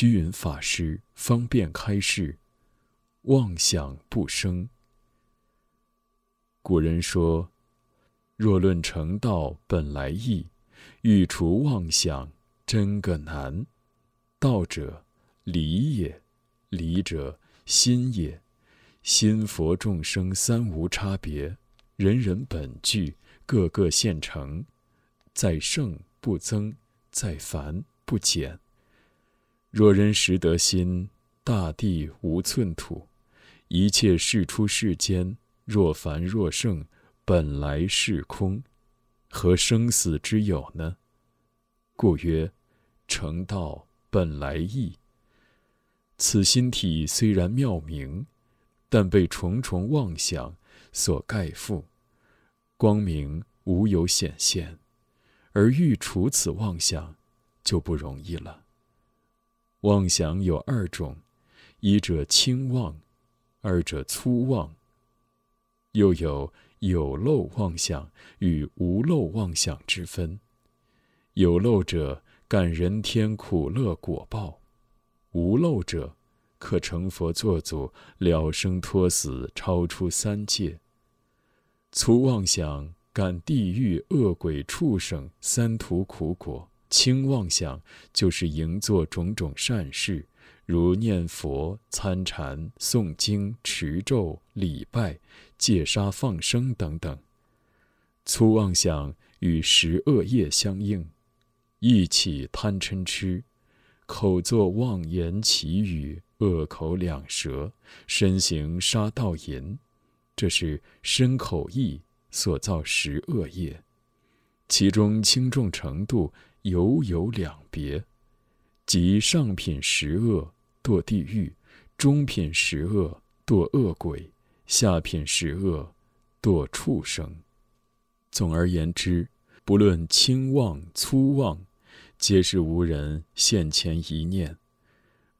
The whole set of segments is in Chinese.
虚云法师方便开示：妄想不生。古人说：“若论成道本来易，欲除妄想真个难。道者，理也；理者，心也。心佛众生三无差别，人人本具，个个现成。在圣不增，在凡不减。若人识得心，大地无寸土。一切事出世间。”若凡若圣，本来是空，何生死之有呢？故曰：成道本来易。此心体虽然妙明，但被重重妄想所盖覆，光明无有显现，而欲除此妄想，就不容易了。妄想有二种，一者轻妄，二者粗妄。又有有漏妄想与无漏妄想之分。有漏者感人天苦乐果报，无漏者可成佛作祖了生脱死超出三界。粗妄想感地狱恶鬼畜生三途苦果，轻妄想就是营作种种善事。如念佛、参禅、诵经、持咒、礼拜、戒杀、放生等等，粗妄想与十恶业相应，意起贪嗔痴，口作妄言绮语，恶口两舌，身行杀盗淫，这是身口意所造十恶业，其中轻重程度犹有两别，即上品十恶。堕地狱，中品十恶堕恶鬼，下品十恶堕畜生。总而言之，不论轻妄粗妄，皆是无人现前一念，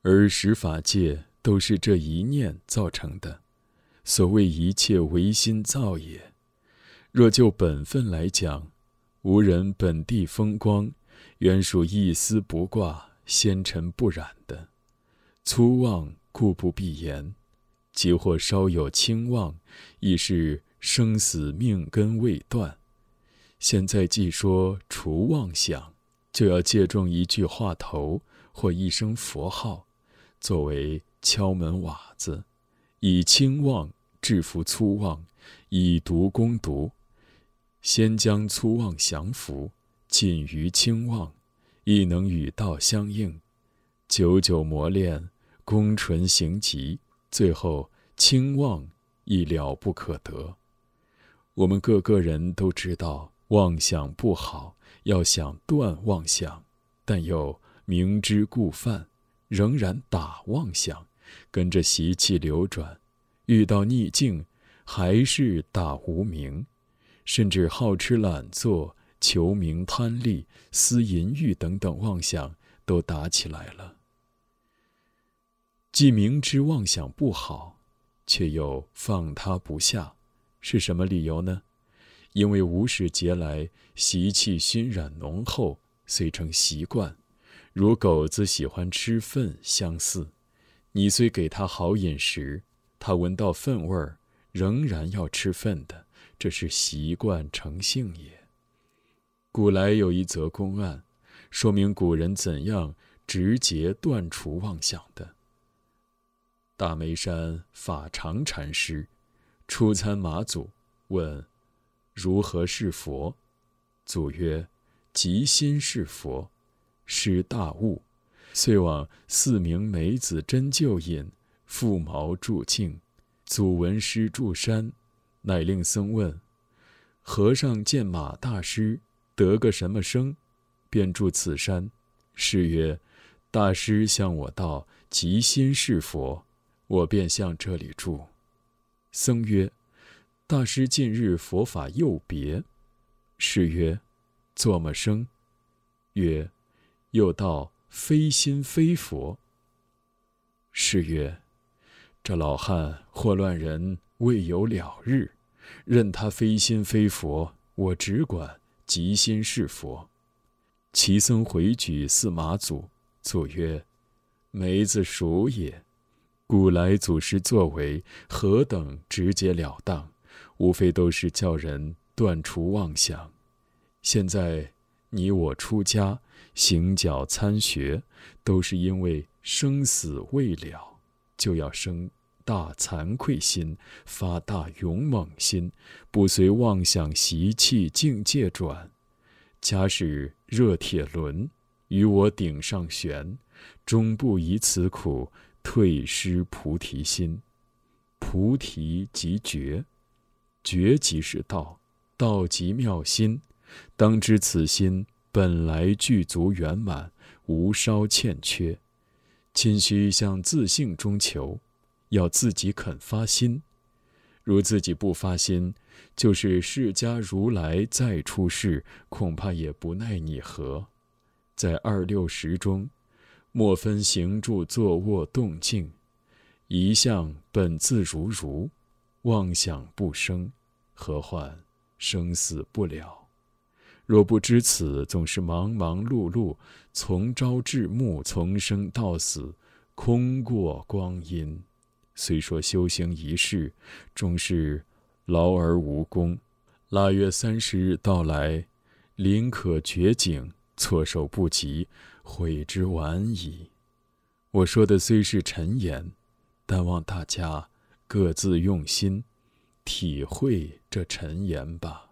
而十法界都是这一念造成的。所谓一切唯心造也。若就本分来讲，无人本地风光，原属一丝不挂、纤尘不染的。粗妄故不必言，即或稍有轻妄，亦是生死命根未断。现在既说除妄想，就要借重一句话头或一声佛号，作为敲门瓦子，以轻妄制服粗妄，以毒攻毒。先将粗妄降服，仅于轻妄，亦能与道相应。久久磨练。功纯行极，最后轻妄亦了不可得。我们个个人都知道妄想不好，要想断妄想，但又明知故犯，仍然打妄想，跟着习气流转，遇到逆境还是打无明，甚至好吃懒做、求名贪利、思淫欲等等妄想都打起来了。既明知妄想不好，却又放他不下，是什么理由呢？因为无始劫来习气熏染浓厚，遂成习惯，如狗子喜欢吃粪相似。你虽给它好饮食，它闻到粪味儿，仍然要吃粪的，这是习惯成性也。古来有一则公案，说明古人怎样直接断除妄想的。大梅山法常禅师初参马祖，问：“如何是佛？”祖曰：“即心是佛。”师大悟，遂往四名梅子真旧引，覆毛住境。祖闻师住山，乃令僧问：“和尚见马大师得个什么生？”便住此山。师曰：“大师向我道：‘即心是佛。’”我便向这里住。僧曰：“大师近日佛法又别。”是曰：“作么生？”曰：“又道非心非佛。”是曰：“这老汉祸乱人未有了日，任他非心非佛，我只管即心是佛。”其僧回举司马祖，祖曰：“梅子熟也。古来祖师作为何等直截了当，无非都是叫人断除妄想。现在你我出家行脚参学，都是因为生死未了，就要生大惭愧心，发大勇猛心，不随妄想习气境界转。假使热铁轮与我顶上悬，终不以此苦。退失菩提心，菩提即觉，觉即是道，道即妙心。当知此心本来具足圆满，无稍欠缺。仅需向自性中求，要自己肯发心。如自己不发心，就是释迦如来再出世，恐怕也不奈你何。在二六时中。莫分行住坐卧动静，一向本自如如，妄想不生，何患生死不了？若不知此，总是忙忙碌碌，从朝至暮，从生到死，空过光阴。虽说修行一事，终是劳而无功。腊月三十日到来，林可绝景，措手不及。悔之晚矣。我说的虽是陈言，但望大家各自用心，体会这陈言吧。